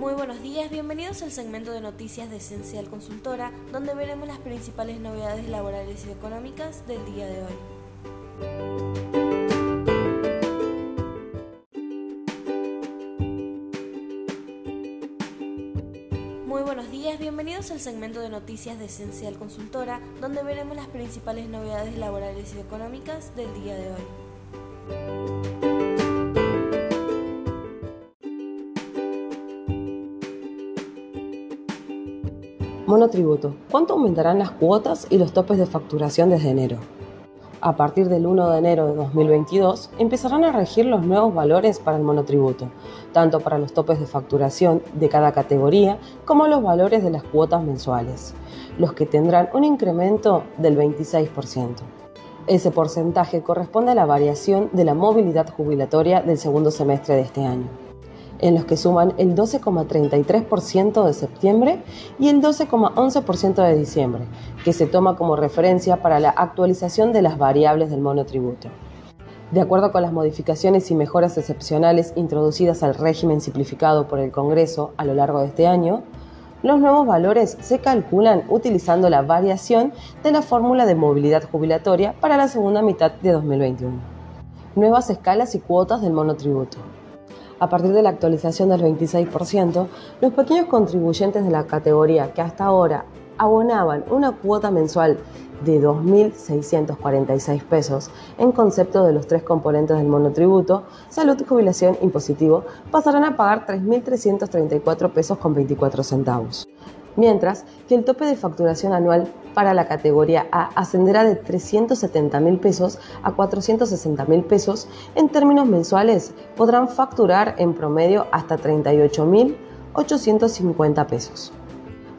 Muy buenos días, bienvenidos al segmento de noticias de Esencial Consultora, donde veremos las principales novedades laborales y económicas del día de hoy. Muy buenos días, bienvenidos al segmento de noticias de Esencial Consultora, donde veremos las principales novedades laborales y económicas del día de hoy. Monotributo. ¿Cuánto aumentarán las cuotas y los topes de facturación desde enero? A partir del 1 de enero de 2022 empezarán a regir los nuevos valores para el monotributo, tanto para los topes de facturación de cada categoría como los valores de las cuotas mensuales, los que tendrán un incremento del 26%. Ese porcentaje corresponde a la variación de la movilidad jubilatoria del segundo semestre de este año en los que suman el 12,33% de septiembre y el 12,11% de diciembre, que se toma como referencia para la actualización de las variables del monotributo. De acuerdo con las modificaciones y mejoras excepcionales introducidas al régimen simplificado por el Congreso a lo largo de este año, los nuevos valores se calculan utilizando la variación de la fórmula de movilidad jubilatoria para la segunda mitad de 2021. Nuevas escalas y cuotas del monotributo a partir de la actualización del 26%, los pequeños contribuyentes de la categoría que hasta ahora abonaban una cuota mensual de 2.646 pesos en concepto de los tres componentes del monotributo, salud, jubilación, impositivo, pasarán a pagar 3.334 pesos con 24 centavos mientras que el tope de facturación anual para la categoría A ascenderá de 370 mil pesos a 460 mil pesos. En términos mensuales, podrán facturar en promedio hasta 38 mil 850 pesos.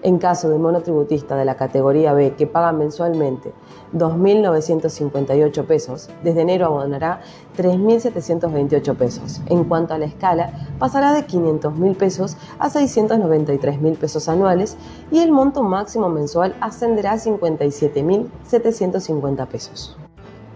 En caso de monotributista de la categoría B que paga mensualmente 2.958 pesos, desde enero abonará 3.728 pesos. En cuanto a la escala, pasará de 500.000 pesos a 693.000 pesos anuales y el monto máximo mensual ascenderá a 57.750 pesos.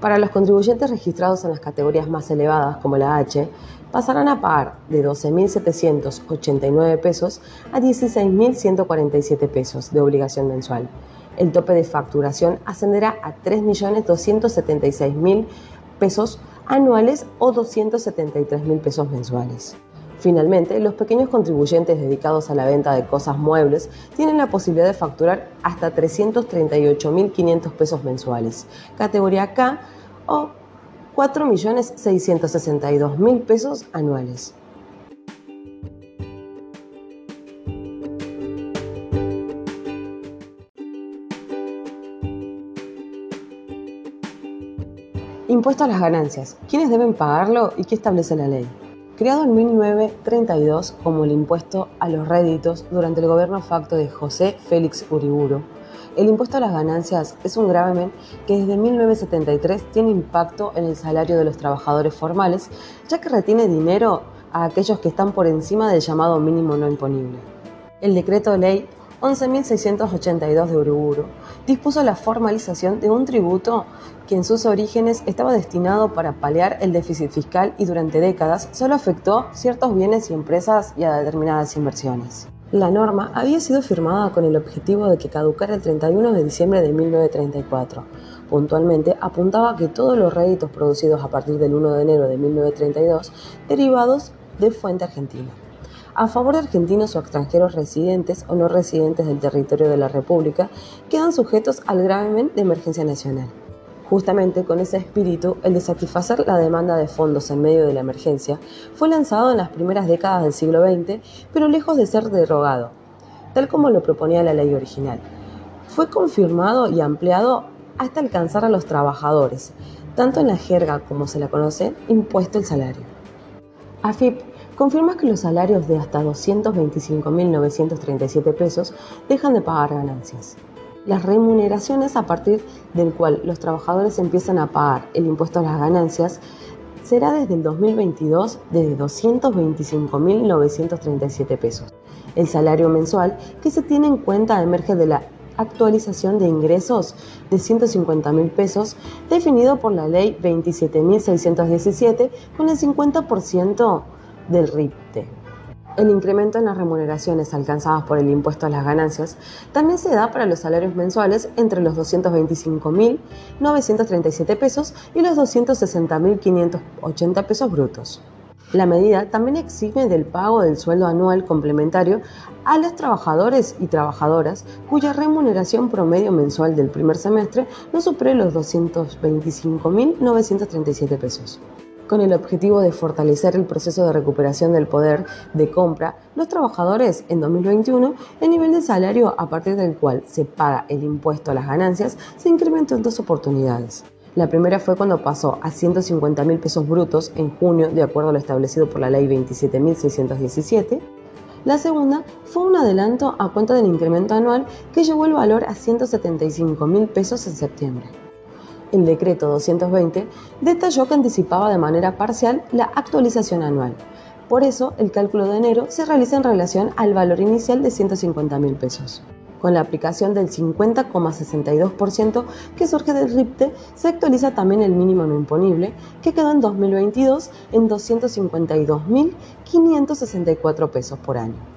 Para los contribuyentes registrados en las categorías más elevadas, como la H, pasarán a pagar de 12.789 pesos a 16.147 pesos de obligación mensual. El tope de facturación ascenderá a 3.276.000 pesos anuales o 273.000 pesos mensuales. Finalmente, los pequeños contribuyentes dedicados a la venta de cosas muebles tienen la posibilidad de facturar hasta 338.500 pesos mensuales, categoría K o 4.662.000 pesos anuales. Impuesto a las ganancias. ¿Quiénes deben pagarlo y qué establece la ley? Creado en 1932 como el impuesto a los réditos durante el gobierno facto de José Félix Uriburu, el impuesto a las ganancias es un gravamen que desde 1973 tiene impacto en el salario de los trabajadores formales, ya que retiene dinero a aquellos que están por encima del llamado mínimo no imponible. El decreto ley 11.682 de Uruburu dispuso la formalización de un tributo que en sus orígenes estaba destinado para paliar el déficit fiscal y durante décadas solo afectó ciertos bienes y empresas y a determinadas inversiones. La norma había sido firmada con el objetivo de que caducara el 31 de diciembre de 1934. Puntualmente apuntaba que todos los réditos producidos a partir del 1 de enero de 1932 derivados de fuente argentina a favor de argentinos o extranjeros residentes o no residentes del territorio de la República, quedan sujetos al gravamen de emergencia nacional. Justamente con ese espíritu, el de satisfacer la demanda de fondos en medio de la emergencia fue lanzado en las primeras décadas del siglo XX, pero lejos de ser derogado, tal como lo proponía la ley original. Fue confirmado y ampliado hasta alcanzar a los trabajadores, tanto en la jerga como se la conoce, impuesto el salario. AFIP confirma que los salarios de hasta 225.937 pesos dejan de pagar ganancias. Las remuneraciones a partir del cual los trabajadores empiezan a pagar el impuesto a las ganancias será desde el 2022 de 225.937 pesos. El salario mensual que se tiene en cuenta emerge de la actualización de ingresos de 150.000 pesos definido por la ley 27.617 con el 50% del RIPTE. El incremento en las remuneraciones alcanzadas por el impuesto a las ganancias también se da para los salarios mensuales entre los 225.937 pesos y los 260.580 pesos brutos. La medida también exime del pago del sueldo anual complementario a los trabajadores y trabajadoras cuya remuneración promedio mensual del primer semestre no supere los 225.937 pesos. Con el objetivo de fortalecer el proceso de recuperación del poder de compra, los trabajadores en 2021, el nivel de salario a partir del cual se paga el impuesto a las ganancias se incrementó en dos oportunidades. La primera fue cuando pasó a 150 mil pesos brutos en junio, de acuerdo a lo establecido por la ley 27.617. La segunda fue un adelanto a cuenta del incremento anual que llevó el valor a 175 mil pesos en septiembre el decreto 220 detalló que anticipaba de manera parcial la actualización anual. Por eso, el cálculo de enero se realiza en relación al valor inicial de 150 mil pesos. Con la aplicación del 50,62% que surge del RIPTE, se actualiza también el mínimo no imponible, que quedó en 2022 en 252.564 pesos por año.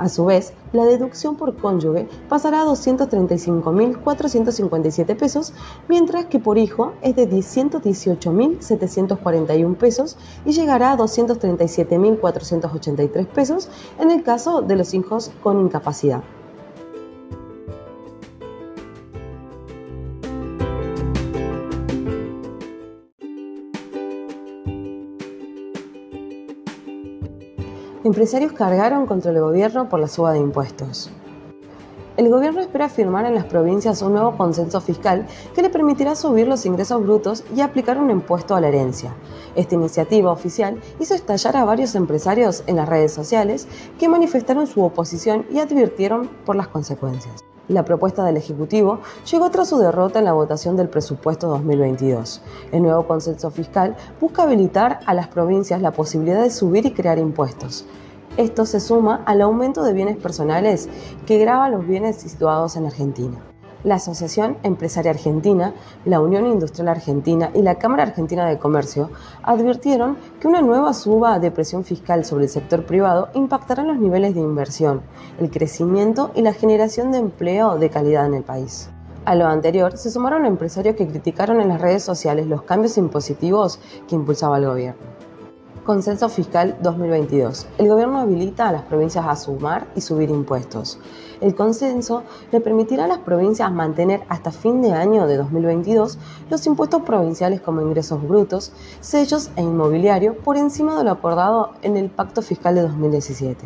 A su vez, la deducción por cónyuge pasará a 235.457 pesos, mientras que por hijo es de 118.741 pesos y llegará a 237.483 pesos en el caso de los hijos con incapacidad. Empresarios cargaron contra el gobierno por la suba de impuestos. El gobierno espera firmar en las provincias un nuevo consenso fiscal que le permitirá subir los ingresos brutos y aplicar un impuesto a la herencia. Esta iniciativa oficial hizo estallar a varios empresarios en las redes sociales que manifestaron su oposición y advirtieron por las consecuencias. La propuesta del Ejecutivo llegó tras su derrota en la votación del presupuesto 2022. El nuevo consenso fiscal busca habilitar a las provincias la posibilidad de subir y crear impuestos. Esto se suma al aumento de bienes personales que grava los bienes situados en Argentina la Asociación Empresaria Argentina, la Unión Industrial Argentina y la Cámara Argentina de Comercio advirtieron que una nueva suba de presión fiscal sobre el sector privado impactará los niveles de inversión, el crecimiento y la generación de empleo de calidad en el país. A lo anterior se sumaron empresarios que criticaron en las redes sociales los cambios impositivos que impulsaba el gobierno. Consenso Fiscal 2022. El gobierno habilita a las provincias a sumar y subir impuestos. El consenso le permitirá a las provincias mantener hasta fin de año de 2022 los impuestos provinciales como ingresos brutos, sellos e inmobiliario por encima de lo acordado en el Pacto Fiscal de 2017.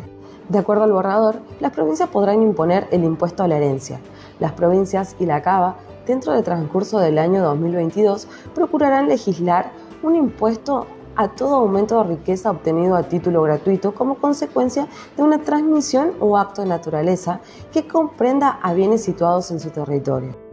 De acuerdo al borrador, las provincias podrán imponer el impuesto a la herencia. Las provincias y la CABA, dentro del transcurso del año 2022, procurarán legislar un impuesto a todo aumento de riqueza obtenido a título gratuito como consecuencia de una transmisión o acto de naturaleza que comprenda a bienes situados en su territorio.